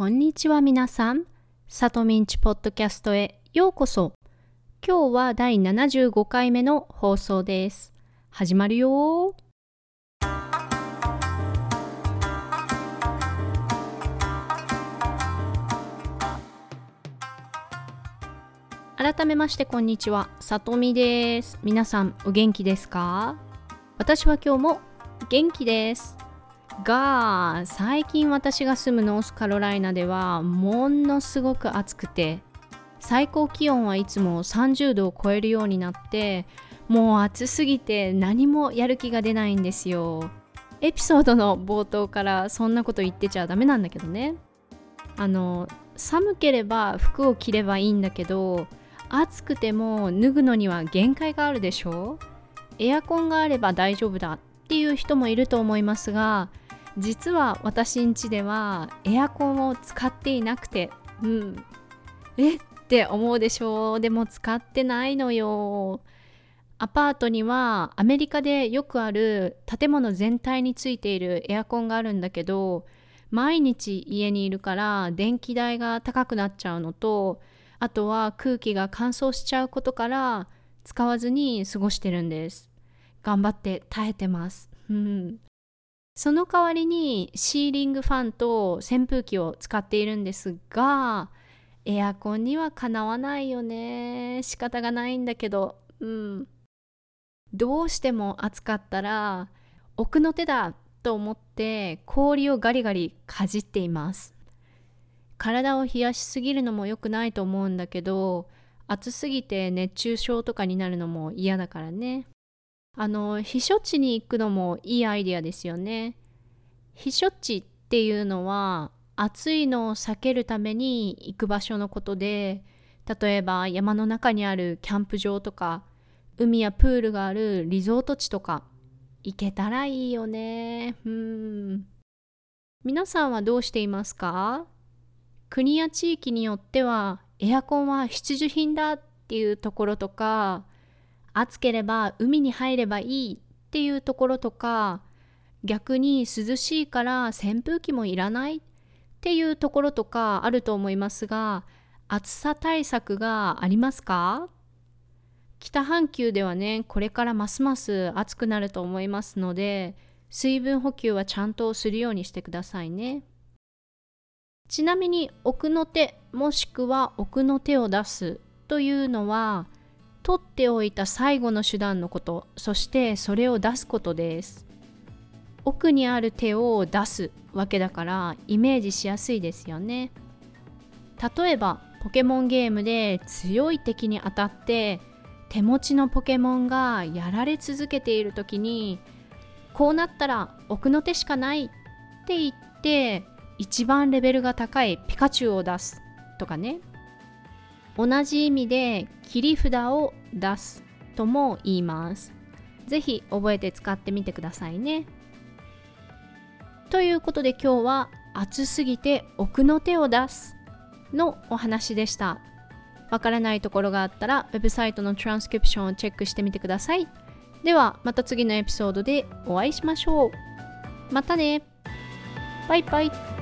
こんにちは皆さん。サトミンチポッドキャストへようこそ。今日は第75回目の放送です。始まるよ改めましてこんにちは、さとみです。皆さんお元気ですか？私は今日も元気です。が最近私が住むノースカロライナではものすごく暑くて最高気温はいつも30度を超えるようになってもう暑すぎて何もやる気が出ないんですよ。エピソードの冒頭からそんなこと言ってちゃダメなんだけどね。あの寒ければ服を着ればいいんだけど暑くても脱ぐのには限界があるでしょ。エアコンがあれば大丈夫だ。っていう人もいると思いますが実は私ん家ではエアコンを使っていなくてうん。え？って思うでしょう。でも使ってないのよ。アパートにはアメリカでよくある建物全体についているエアコンがあるんだけど毎日家にいるから電気代が高くなっちゃうのとあとは空気が乾燥しちゃうことから使わずに過ごしてるんです。頑張って耐えてます。うん。その代わりにシーリングファンと扇風機を使っているんですがエアコンにはかなわないよね。仕方がないんだけど。うん。どうしても暑かったら奥の手だと思って氷をガリガリかじっています。体を冷やしすぎるのも良くないと思うんだけど暑すぎて熱中症とかになるのも嫌だからね。あの避暑地に行くのもいいアイデアですよね。避暑地っていうのは暑いのを避けるために行く場所のことで例えば山の中にあるキャンプ場とか海やプールがあるリゾート地とか行けたらいいよね。うん。皆さんはどうしていますか？国や地域によってはエアコンは必需品だっていうところとか暑ければ海に入ればいいっていうところとか逆に涼しいから扇風機もいらないっていうところとかあると思いますが暑さ対策がありますか？北半球ではねこれからますます暑くなると思いますので水分補給はちゃんとするようにしてくださいね。ちなみに奥の手もしくは奥の手を出すというのは取っておいた最後の手段のことそしてそれを出すことです。奥にある手を出すわけだからイメージしやすいですよね。例えばポケモンゲームで強い敵に当たって手持ちのポケモンがやられ続けている時にこうなったら奥の手しかないって言って一番レベルが高いピカチュウを出すとかね。同じ意味で切り札を出すとも言います。ぜひ覚えて使ってみてくださいね。ということで今日は暑すぎて奥の手を出すのお話でした。わからないところがあったらウェブサイトのトランスクリプションをチェックしてみてください。ではまた次のエピソードでお会いしましょう。またねバイバイ